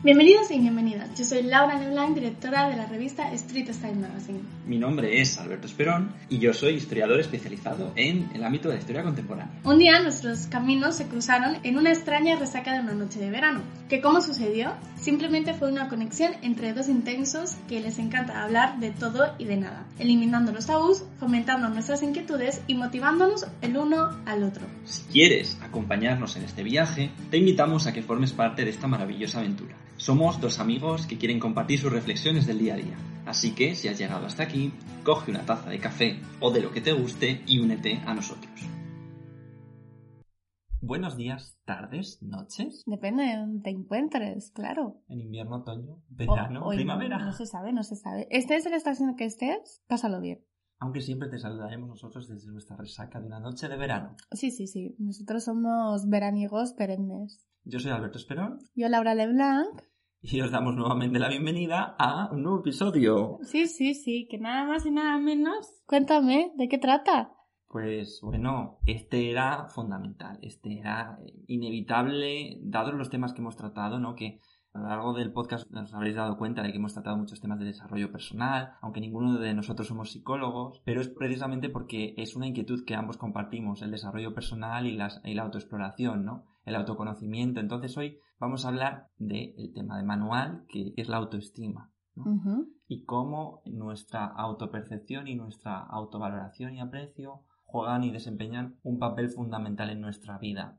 Bienvenidos y bienvenidas. Yo soy Laura Leblanc, directora de la revista Street Style Magazine. Mi nombre es Alberto Esperón y yo soy historiador especializado en el ámbito de la historia contemporánea. Un día nuestros caminos se cruzaron en una extraña resaca de una noche de verano. ¿Que cómo sucedió? Simplemente fue una conexión entre dos intensos que les encanta hablar de todo y de nada, eliminando los tabús, fomentando nuestras inquietudes y motivándonos el uno al otro. Si quieres acompañarnos en este viaje, te invitamos a que formes parte de esta maravillosa aventura. Somos dos amigos que quieren compartir sus reflexiones del día a día. Así que, si has llegado hasta aquí, coge una taza de café o de lo que te guste y únete a nosotros. Buenos días, tardes, noches. Depende de donde te encuentres, claro. En invierno, otoño, verano, O- o primavera. No, no se sabe, no se sabe. Estés en la estación que estés, pásalo bien. Aunque siempre te saludaremos nosotros desde nuestra resaca de una noche de verano. Sí, sí, sí. Nosotros somos veraniegos perennes. Yo soy Alberto Esperón Yo, Laura Leblanc. y os damos nuevamente la bienvenida a un nuevo episodio. Sí, sí, sí, que nada más y nada menos. Cuéntame, ¿de qué trata? Pues bueno, este era fundamental, este era eh, inevitable, dados los temas que hemos tratado, ¿no? Que a lo largo del podcast nos habréis dado cuenta de que hemos tratado muchos temas de desarrollo personal, aunque ninguno de nosotros somos psicólogos, pero es precisamente porque es una inquietud que ambos compartimos, el desarrollo personal y, las- y la autoexploración, ¿no? El autoconocimiento. Entonces hoy vamos a hablar del tema de manual, que es la autoestima. y cómo nuestra autopercepción y nuestra autovaloración y aprecio juegan y desempeñan un papel fundamental en nuestra vida.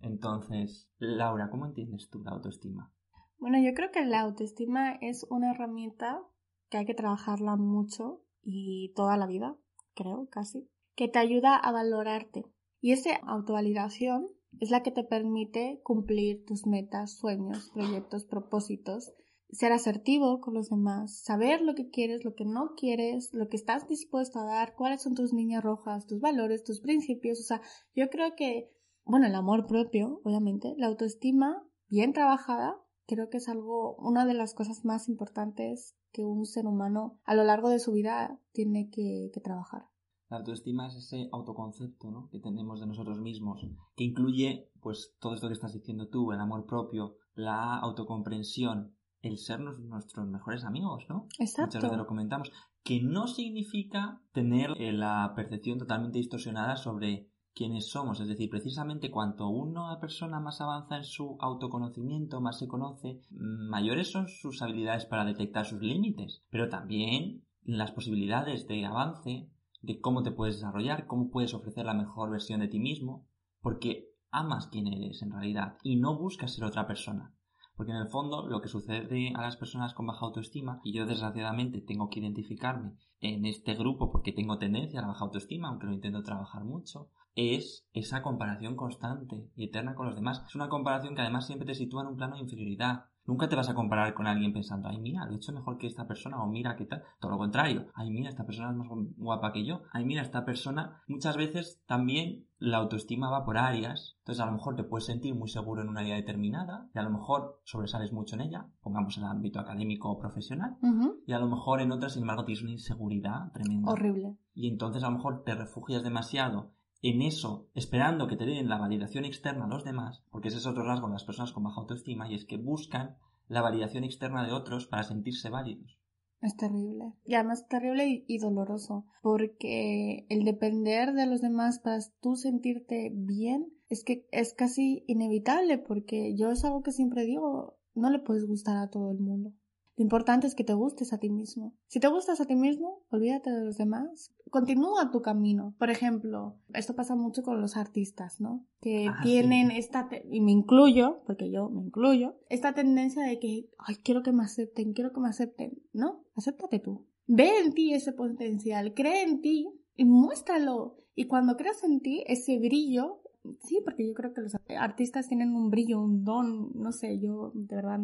Entonces, Laura, ¿cómo entiendes tú la autoestima? Bueno, yo creo que la autoestima es una herramienta que hay que trabajarla mucho y toda la vida, creo, casi, que te ayuda a valorarte. Y esa autovalidación es la que te permite cumplir tus metas, sueños, proyectos, propósitos, ser asertivo con los demás, saber lo que quieres, lo que no quieres, lo que estás dispuesto a dar, cuáles son tus líneas rojas, tus valores, tus principios. O sea, yo creo que, bueno, el amor propio, obviamente, la autoestima bien trabajada, creo que es algo, una de las cosas más importantes que un ser humano a lo largo de su vida tiene que, que trabajar. La autoestima es ese autoconcepto ¿no? que tenemos de nosotros mismos, que incluye pues todo esto que estás diciendo tú, el amor propio, la autocomprensión, el ser nuestros mejores amigos, ¿no? Exacto. Muchas veces lo comentamos, que no significa tener eh, la percepción totalmente distorsionada sobre quiénes somos. Es decir, precisamente cuanto una persona más avanza en su autoconocimiento, más se conoce, mayores son sus habilidades para detectar sus límites, pero también las posibilidades de avance, de cómo te puedes desarrollar, cómo puedes ofrecer la mejor versión de ti mismo, porque amas quién eres en realidad y no buscas ser otra persona. Porque en el fondo lo que sucede a las personas con baja autoestima, y yo desgraciadamente tengo que identificarme en este grupo porque tengo tendencia a la baja autoestima, aunque lo intento trabajar mucho, es esa comparación constante y eterna con los demás. Es una comparación que además siempre te sitúa en un plano de inferioridad. Nunca te vas a comparar con alguien pensando, ay, mira, lo he hecho mejor que esta persona, o mira, qué tal. Todo lo contrario, ay, mira, esta persona es más guapa que yo, ay, mira, esta persona. Muchas veces también la autoestima va por áreas. Entonces, a lo mejor te puedes sentir muy seguro en un área determinada, y a lo mejor sobresales mucho en ella, pongamos el ámbito académico o profesional, y a lo mejor en otras, sin embargo, tienes una inseguridad tremenda. Horrible. Y entonces a lo mejor te refugias demasiado en eso, esperando que te den la validación externa a los demás, porque ese es otro rasgo de las personas con baja autoestima, y es que buscan la validación externa de otros para sentirse válidos. Es terrible. Y además terrible y, y doloroso. Porque el depender de los demás para tú sentirte bien es que es casi inevitable. Porque yo es algo que siempre digo, no le puedes gustar a todo el mundo. Lo importante es que te gustes a ti mismo. Si te gustas a ti mismo, olvídate de los demás. Continúa tu camino. Por ejemplo, esto pasa mucho con los artistas, ¿no? Que Ah, tienen sí. esta, y me incluyo, porque yo me incluyo, esta tendencia de que, ay, quiero que me acepten, quiero que me acepten. No, acéptate tú. Ve en ti ese potencial, cree en ti y muéstralo. Y cuando creas en ti, ese brillo, sí, porque yo creo que los artistas tienen un brillo, un don, no sé, yo de verdad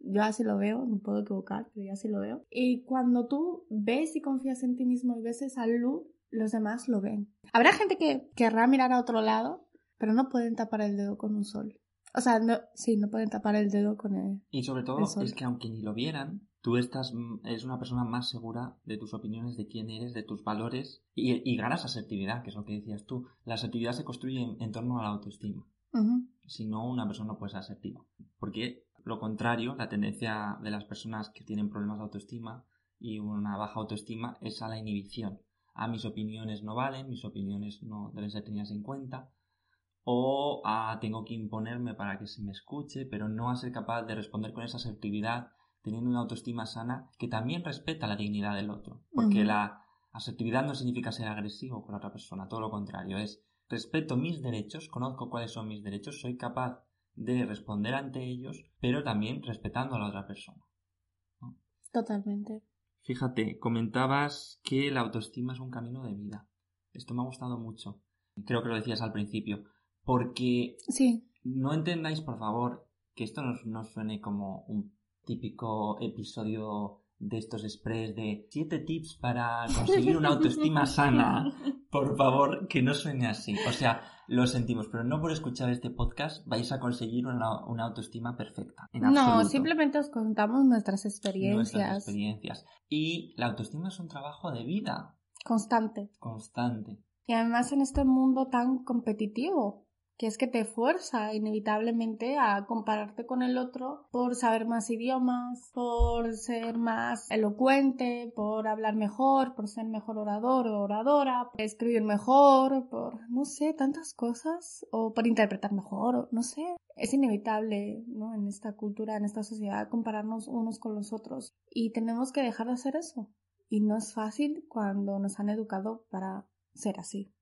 Yo así lo veo, no puedo equivocar, pero yo así lo veo. Y cuando tú ves y confías en ti mismo y ves esa luz, los demás lo ven. Habrá gente que querrá mirar a otro lado, pero no pueden tapar el dedo con un sol. O sea, no, sí, no pueden tapar el dedo con el. Y sobre todo es que aunque ni lo vieran, tú estás, mm, eres una persona más segura de tus opiniones, de quién eres, de tus valores y, ganas asertividad, que es lo que decías tú. La asertividad se construye en, torno a la autoestima. Si no, una persona no puede ser asertiva. Porque lo contrario, la tendencia de las personas que tienen problemas de autoestima y una baja autoestima es a la inhibición. A mis opiniones no valen, mis opiniones no deben ser tenidas en cuenta, o a tengo que imponerme para que se me escuche, pero no a ser capaz de responder con esa asertividad, teniendo una autoestima sana que también respeta la dignidad del otro. Porque la asertividad no significa ser agresivo con la otra persona, todo lo contrario, es respeto mis derechos, conozco cuáles son mis derechos, soy capaz de responder ante ellos, pero también respetando a la otra persona. Totalmente. Fíjate, comentabas que la autoestima es un camino de vida. Esto me ha gustado mucho. Creo que lo decías al principio. Porque sí. no entendáis, por favor, que esto no, suene como un típico episodio de estos express de siete tips para conseguir una autoestima sana. Por favor, que no suene así. O sea, lo sentimos, pero no por escuchar este podcast vais a conseguir una, autoestima perfecta. no, simplemente os contamos nuestras experiencias. Nuestras experiencias. Y la autoestima es un trabajo de vida. Constante. Constante. Y además en este mundo tan competitivo que es que te fuerza inevitablemente a compararte con el otro por saber más idiomas, por ser más elocuente, por hablar mejor, por ser mejor orador o oradora, por escribir mejor, por no sé, tantas cosas, o por interpretar mejor, no sé. Es inevitable, ¿no? En esta cultura, en esta sociedad, compararnos unos con los otros. Y tenemos que dejar de hacer eso. Y no es fácil cuando nos han educado para ser así.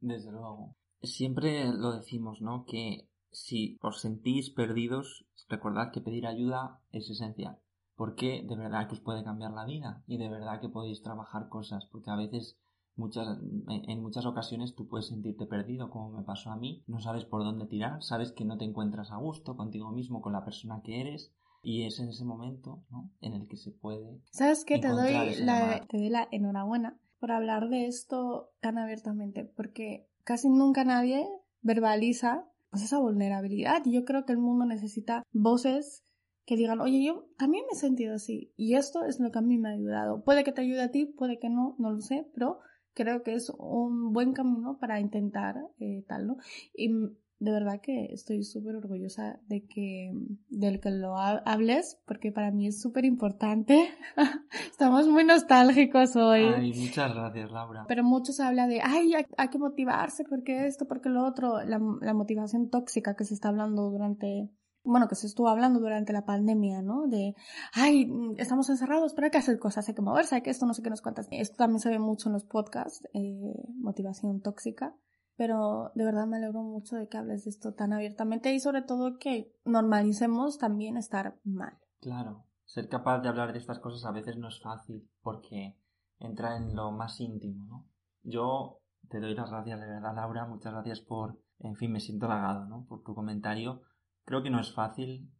Desde luego siempre lo decimos, ¿no? Que si os sentís perdidos, recordad que pedir ayuda es esencial. Porque de verdad que os puede cambiar la vida y de verdad que podéis trabajar cosas. Porque a veces, muchas, en muchas ocasiones tú puedes sentirte perdido, como me pasó a mí. No sabes por dónde tirar, sabes que no te encuentras a gusto contigo mismo, con la persona que eres. Y es en ese momento ¿no? en el que se puede. ¿Sabes qué? Te doy, la, te doy la enhorabuena por hablar de esto tan abiertamente. Porque casi nunca nadie verbaliza pues, esa vulnerabilidad. Y yo creo que el mundo necesita voces que digan, oye, yo también me he sentido así. Y esto es lo que a mí me ha ayudado. Puede que te ayude a ti, puede que no, no lo sé, pero creo que es un buen camino para intentar eh, tal. Y de verdad que estoy súper orgullosa de que, del que lo hables, porque para mí es súper importante. Estamos muy nostálgicos hoy. Ay, muchas gracias, Laura. Pero muchos habla de, ay, hay, que motivarse, porque esto, porque lo otro, la, la motivación tóxica que se está hablando durante, bueno, que se estuvo hablando durante la pandemia, ¿no? De, ay, estamos encerrados, pero hay que hacer cosas, hay que moverse, hay que esto, no sé qué nos cuentas. Esto también se ve mucho en los podcasts, eh, motivación tóxica pero de verdad me alegro mucho de que hables de esto tan abiertamente y sobre todo que normalicemos también estar mal. Claro, ser capaz de hablar de estas cosas a veces no es fácil porque entra en lo más íntimo, ¿no? Yo te doy las gracias de verdad, Laura, muchas gracias por, en fin, me siento halagado, ¿no? Por tu comentario. Creo que no es fácil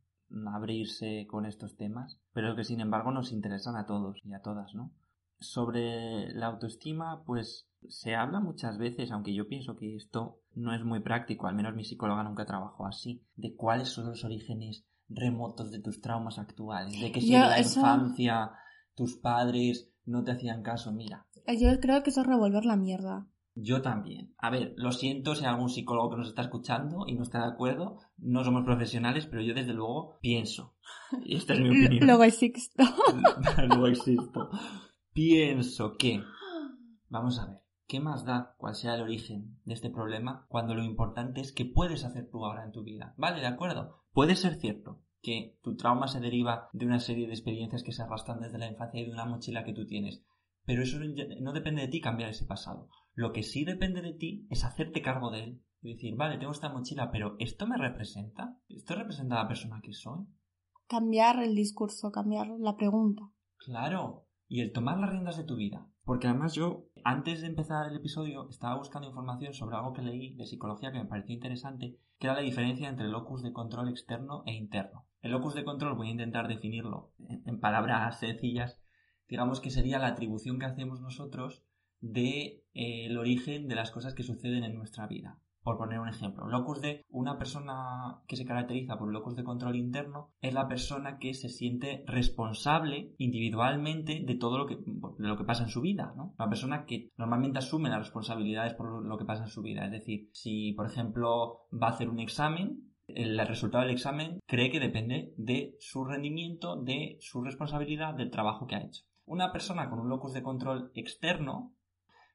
abrirse con estos temas, pero que sin embargo nos interesan a todos y a todas, ¿no? Sobre la autoestima, pues se habla muchas veces, aunque yo pienso que esto no es muy práctico, al menos mi psicóloga nunca trabajó así, de cuáles son los orígenes remotos de tus traumas actuales, de que si en la infancia tus padres no te hacían caso, mira. Yo creo que eso es revolver la mierda. Yo también. A ver, lo siento si hay algún psicólogo que nos está escuchando y no está de acuerdo. No somos profesionales, pero yo desde luego pienso. Y esta es mi opinión. Luego existo. Luego existo. Pienso que... Vamos a ver. ¿Qué más da cuál sea el origen de este problema cuando lo importante es que puedes hacer tú ahora en tu vida? Vale, de acuerdo. Puede ser cierto que tu trauma se deriva de una serie de experiencias que se arrastran desde la infancia y de una mochila que tú tienes. Pero eso no depende de ti cambiar ese pasado. Lo que sí depende de ti es hacerte cargo de él. Y decir, vale, tengo esta mochila, pero ¿esto me representa? ¿Esto representa a la persona que soy? Cambiar el discurso, cambiar la pregunta. Claro. Y el tomar las riendas de tu vida. Porque además yo, antes de empezar el episodio, estaba buscando información sobre algo que leí de psicología que me pareció interesante, que era la diferencia entre locus de control externo e interno. El locus de control voy a intentar definirlo en palabras sencillas. Digamos que sería la atribución que hacemos nosotros del de, eh, origen de las cosas que suceden en nuestra vida. Por poner un ejemplo, locus de una persona que se caracteriza por locus de control interno es la persona que se siente responsable individualmente de todo lo que, de lo que pasa en su vida, ¿no? La persona que normalmente asume las responsabilidades por lo que pasa en su vida. Es decir, si por ejemplo va a hacer un examen, el resultado del examen cree que depende de su rendimiento, de su responsabilidad, del trabajo que ha hecho. Una persona con un locus de control externo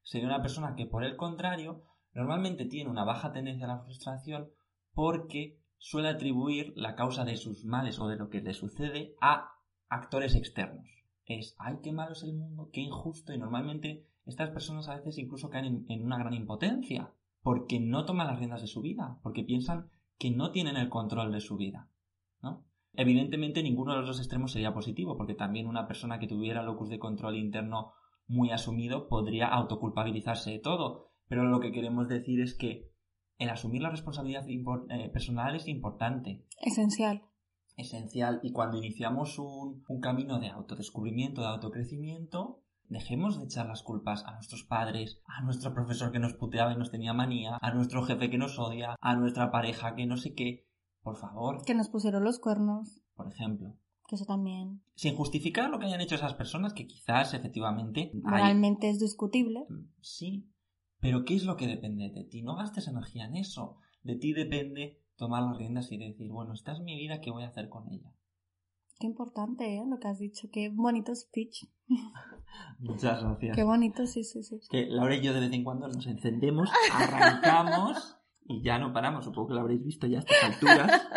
sería una persona que por el contrario normalmente tiene una baja tendencia a la frustración porque suele atribuir la causa de sus males o de lo que le sucede a actores externos. Es, ay, qué malo es el mundo, qué injusto, y normalmente estas personas a veces incluso caen en, una gran impotencia, porque no toman las riendas de su vida, porque piensan que no tienen el control de su vida. ¿no? Evidentemente ninguno de los dos extremos sería positivo, porque también una persona que tuviera locus de control interno muy asumido podría autoculpabilizarse de todo. Pero lo que queremos decir es que el asumir la responsabilidad eh, personal es importante. Esencial. Esencial. Y cuando iniciamos un, un camino de autodescubrimiento, de autocrecimiento, Dejemos de echar las culpas a nuestros padres, a nuestro profesor que nos puteaba y nos tenía manía, a nuestro jefe que nos odia, a nuestra pareja que no sé qué. Por favor. Que nos pusieron los cuernos. Por ejemplo. Que eso también. Sin justificar lo que hayan hecho esas personas, que quizás efectivamente. Realmente es discutible. Mm, sí. Pero ¿qué es lo que depende de ti? No gastes energía en eso. De ti depende tomar las riendas y decir, bueno, esta es mi vida, ¿qué voy a hacer con ella? Qué importante, ¿eh? Lo que has dicho. Qué bonito speech. Muchas gracias. Qué bonito, sí, sí, sí. que Laura y yo de vez en cuando nos encendemos, arrancamos y ya no paramos. Supongo que lo habréis visto ya a estas alturas.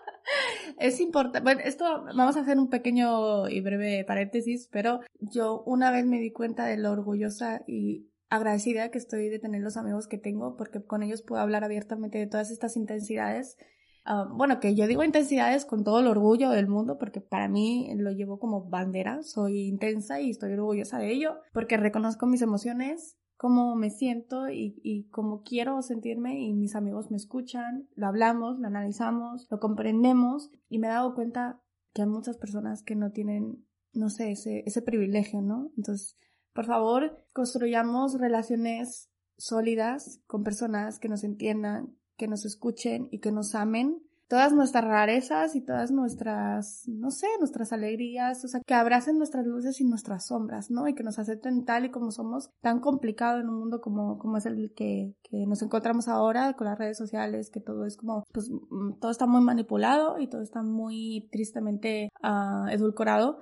es importante. Bueno, esto vamos a hacer un pequeño y breve paréntesis, pero yo una vez me di cuenta de lo orgullosa y agradecida que estoy de tener los amigos que tengo, porque con ellos puedo hablar abiertamente de todas estas intensidades. Ah, bueno, que yo digo intensidades con todo el orgullo del mundo, porque para mí lo llevo como bandera, soy intensa y estoy orgullosa de ello, porque reconozco mis emociones, cómo me siento y, y cómo quiero sentirme y mis amigos me escuchan, lo hablamos, lo analizamos, lo comprendemos y me he dado cuenta que hay muchas personas que no tienen, no sé, ese, ese privilegio, ¿no? Entonces, por favor, construyamos relaciones sólidas con personas que nos entiendan, que nos escuchen y que nos amen todas nuestras rarezas y todas nuestras, no sé, nuestras alegrías, o sea, que abracen nuestras luces y nuestras sombras, ¿no? Y que nos acepten tal y como somos, tan complicado en un mundo como, como es el que, que nos encontramos ahora con las redes sociales, que todo es como, pues, mm, todo está muy manipulado y todo está muy tristemente uh, edulcorado.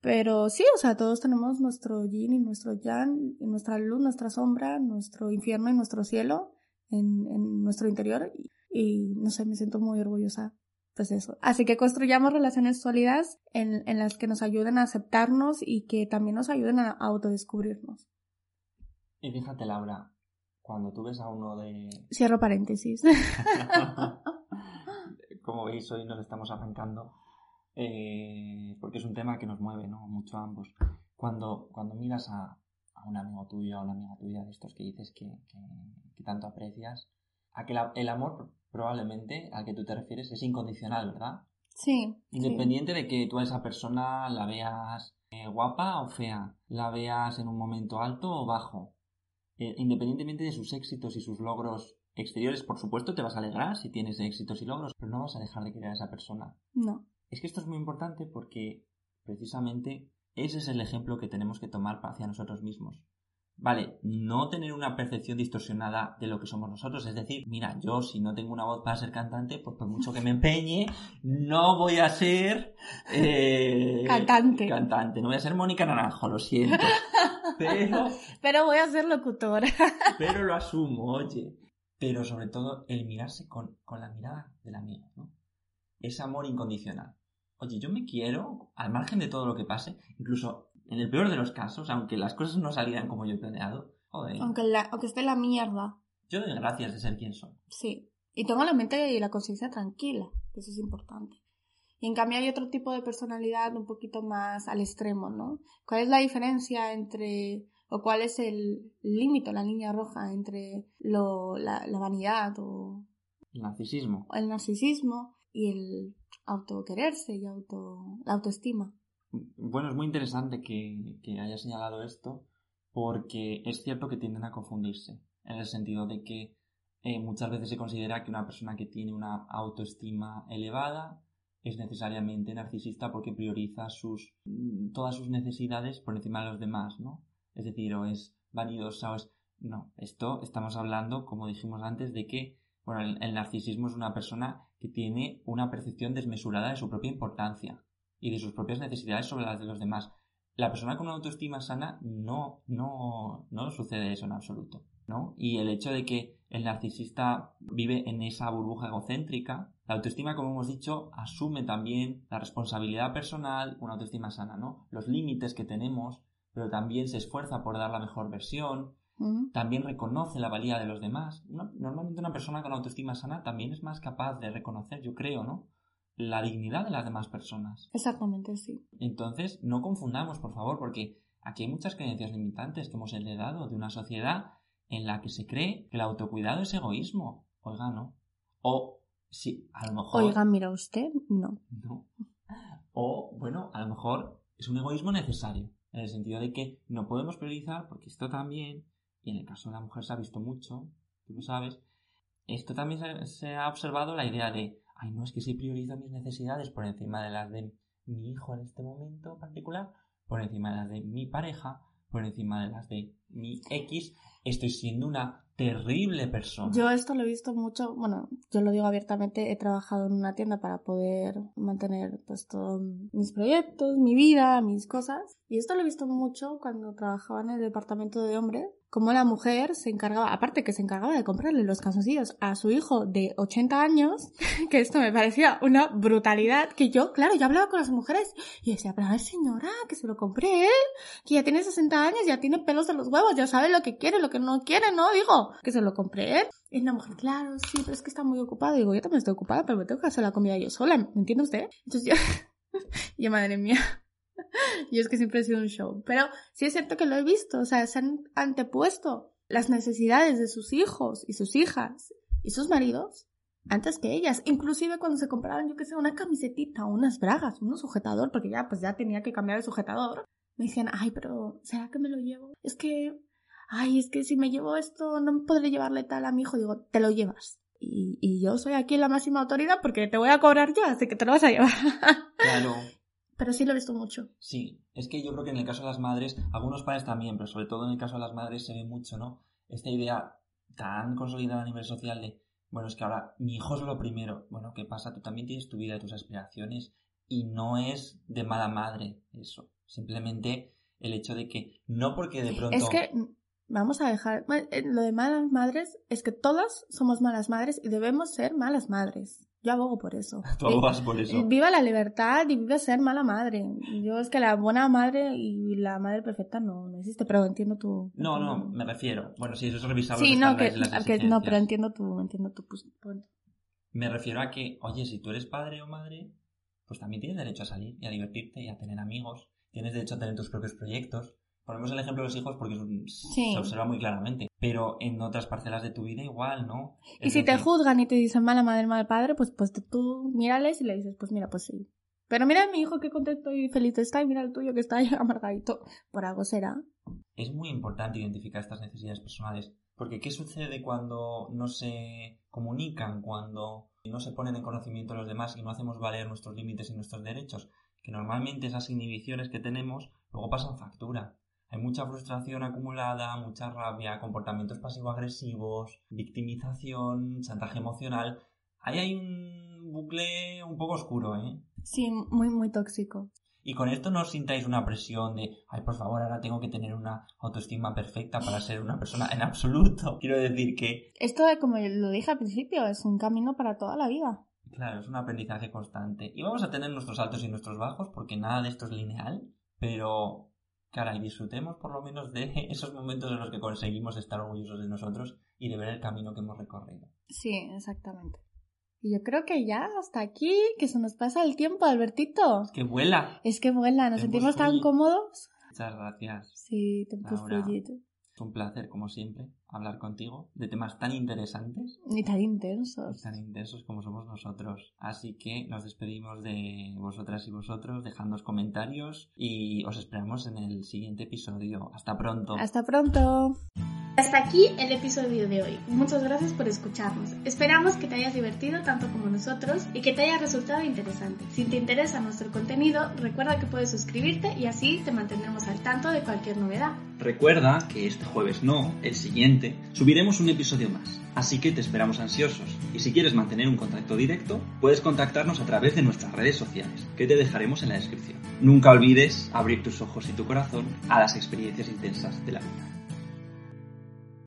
Pero sí, o sea, todos tenemos nuestro yin y nuestro yang, y nuestra luz, nuestra sombra, nuestro infierno y nuestro cielo en, en nuestro interior. Y, y no sé, me siento muy orgullosa pues eso. Así que construyamos relaciones sólidas en, en, las que nos ayuden a aceptarnos y que también nos ayuden a autodescubrirnos. Y fíjate, Laura, cuando tú ves a uno de... Cierro paréntesis. Como veis, hoy nos estamos arrancando eh, porque es un tema que nos mueve ¿no? mucho a ambos. Cuando, cuando miras a, a un amigo tuyo, a una amiga tuya de estos que dices que, que, que tanto aprecias, a que el amor probablemente al que tú te refieres es incondicional, ¿verdad? Sí. Independiente de que tú a esa persona la veas eh, guapa o fea, la veas en un momento alto o bajo, eh, independientemente de sus éxitos y sus logros exteriores, por supuesto te vas a alegrar si tienes éxitos y logros, pero no vas a dejar de querer a esa persona. No. Es que esto es muy importante porque precisamente ese es el ejemplo que tenemos que tomar hacia nosotros mismos. Vale, no tener una percepción distorsionada de lo que somos nosotros. Es decir, mira, yo si no tengo una voz para ser cantante, pues por mucho que me empeñe, no voy a ser eh, cantante. Cantante, no voy a ser Mónica Naranjo, lo siento. Pero. Pero voy a ser locutora. pero lo asumo, oye. Pero sobre todo el mirarse con, con la mirada del amigo, ¿no? Es amor incondicional. Oye, yo me quiero, al margen de todo lo que pase, incluso en el peor de los casos, aunque las cosas no salieran como yo he planeado, joder. Aunque, la, aunque esté la mierda. Yo doy gracias de ser quien soy. Sí. Y tengo la mente y la conciencia tranquila, que eso es importante. Y en cambio hay otro tipo de personalidad un poquito más al extremo, ¿no? ¿Cuál es la diferencia entre, o cuál es el límite, la línea roja entre lo, la, la vanidad o... El narcisismo. El narcisismo y el autoquererse y auto, la autoestima. Bueno, es muy interesante que, que haya señalado esto porque es cierto que tienden a confundirse en el sentido de que eh, muchas veces se considera que una persona que tiene una autoestima elevada es necesariamente narcisista porque prioriza sus, todas sus necesidades por encima de los demás, ¿no? Es decir, o es vanidosa o es... No, esto estamos hablando, como dijimos antes, de que bueno, el, narcisismo es una persona que tiene una percepción desmesurada de su propia importancia y de sus propias necesidades sobre las de los demás. La persona con una autoestima sana no, no, no sucede eso en absoluto, ¿no? Y el hecho de que el narcisista vive en esa burbuja egocéntrica, la autoestima, como hemos dicho, asume también la responsabilidad personal, una autoestima sana, ¿no? Los límites que tenemos, pero también se esfuerza por dar la mejor versión, también reconoce la valía de los demás. Normalmente una persona con autoestima sana también es más capaz de reconocer, yo creo, ¿no? La dignidad de las demás personas. Exactamente, sí. Entonces, no confundamos, por favor, porque aquí hay muchas creencias limitantes que hemos heredado de una sociedad en la que se cree que el autocuidado es egoísmo. Oiga, no. O, sí, a lo mejor... Oiga, mira usted, no. No. O, bueno, a lo mejor es un egoísmo necesario, en el sentido de que no podemos priorizar, porque esto también y en el caso de la mujer se ha visto mucho, tú lo sabes, esto también se, ha observado la idea de, ay, no, es que si priorizo mis necesidades por encima de las de mi hijo en este momento particular, por encima de las de mi pareja, por encima de las de mi X, estoy siendo una terrible persona. Yo esto lo he visto mucho, bueno, yo lo digo abiertamente, he trabajado en una tienda para poder mantener pues todos mis proyectos, mi vida, mis cosas. Y esto lo he visto mucho cuando trabajaba en el departamento de hombres, como la mujer se encargaba, aparte que se encargaba de comprarle los calzoncillos a su hijo de 80 años, que esto me parecía una brutalidad, que yo, claro, yo hablaba con las mujeres y decía, pero ay señora, que se lo compré él, que ya tiene 60 años, ya tiene pelos de los huevos, ya sabe lo que quiere, lo que no quiere, ¿no? Digo, que se lo compré él. Y la mujer, claro, sí, pero es que está muy ocupada. Digo, yo también estoy ocupada, pero me tengo que hacer la comida yo sola, ¿me entiende usted? Entonces yo, yo madre mía. y es que siempre he sido un show. Pero sí es cierto que lo he visto, o sea, se han antepuesto las necesidades de sus hijos y sus hijas y sus maridos antes que ellas. Inclusive cuando se compraban, yo que sé, una camisetita, unas bragas, un sujetador, porque ya pues ya tenía que cambiar de sujetador. Me decían, ay, pero ¿será que me lo llevo? Es que, ay, es que si me llevo esto no podré llevarle tal a mi hijo. Digo, te lo llevas. Y, y yo soy aquí la máxima autoridad porque te voy a cobrar yo, así que te lo vas a llevar. Claro. Pero sí lo he visto mucho. Sí, es que yo creo que en el caso de las madres, algunos padres también, pero sobre todo en el caso de las madres se ve mucho, ¿no? Esta idea tan consolidada a nivel social de, bueno, es que ahora mi hijo es lo primero. Bueno, ¿qué pasa? Tú también tienes tu vida y tus aspiraciones y no es de mala madre eso. Simplemente el hecho de que no porque de pronto... Es que vamos a dejar... Eh, lo de malas madres es que todas somos malas madres y debemos ser malas madres. Yo abogo por eso. Tú por eso. Viva la libertad y viva ser mala madre. Yo es que la buena madre y la madre perfecta no, no existe, pero entiendo tu... No, no, me refiero. Bueno, sí, eso es revisable. Sí, no, que, no, pero entiendo tu, entiendo tu punto. Me refiero a que, oye, si tú eres padre o madre, pues también tienes derecho a salir y a divertirte y a tener amigos. Tienes derecho a tener tus propios proyectos. Ponemos el ejemplo de los hijos porque se observa muy claramente. Pero en otras parcelas de tu vida igual, ¿no? y si te juzgan y te dicen mala madre, mal padre, pues, pues tú mírales y le dices, pues mira, pues sí. Pero mira a mi hijo qué contento y feliz está y mira el tuyo que está ahí amargadito. Por algo será. Es muy importante identificar estas necesidades personales. Porque ¿qué sucede cuando no se comunican, cuando no se ponen en conocimiento los demás y no hacemos valer nuestros límites y nuestros derechos? Que normalmente esas inhibiciones que tenemos luego pasan factura. Hay mucha frustración acumulada, mucha rabia, comportamientos pasivo-agresivos, victimización, chantaje emocional. Ahí hay un bucle un poco oscuro, ¿eh? Sí, muy, muy tóxico. Y con esto no os sintáis una presión de, ay, por favor, ahora tengo que tener una autoestima perfecta para ser una persona en absoluto. Quiero decir que... Esto, como lo dije al principio, es un camino para toda la vida. Claro, es un aprendizaje constante. Y vamos a tener nuestros altos y nuestros bajos, porque nada de esto es lineal, pero cara, y disfrutemos por lo menos de esos momentos en los que conseguimos estar orgullosos de nosotros y de ver el camino que hemos recorrido. Sí, exactamente. Y yo creo que ya hasta aquí, que se nos pasa el tiempo, Albertito. Es que vuela. Es que vuela, nos sentimos tan cómodos. Muchas gracias. Sí, te Es un placer, como siempre, hablar contigo de temas tan interesantes. Ni tan intensos. Tan intensos como somos nosotros. Así que nos despedimos de vosotras y vosotros, dejadnos comentarios y os esperamos en el siguiente episodio. Hasta pronto. Hasta pronto. Hasta aquí el episodio de hoy. Muchas gracias por escucharnos. Esperamos que te hayas divertido tanto como nosotros y que te haya resultado interesante. Si te interesa nuestro contenido, recuerda que puedes suscribirte y así te mantendremos al tanto de cualquier novedad. Recuerda que este jueves no, el siguiente, subiremos un episodio más. Así que te esperamos ansiosos. Y si quieres mantener un contacto directo, puedes contactarnos a través de nuestras redes sociales, que te dejaremos en la descripción. Nunca olvides abrir tus ojos y tu corazón a las experiencias intensas de la vida.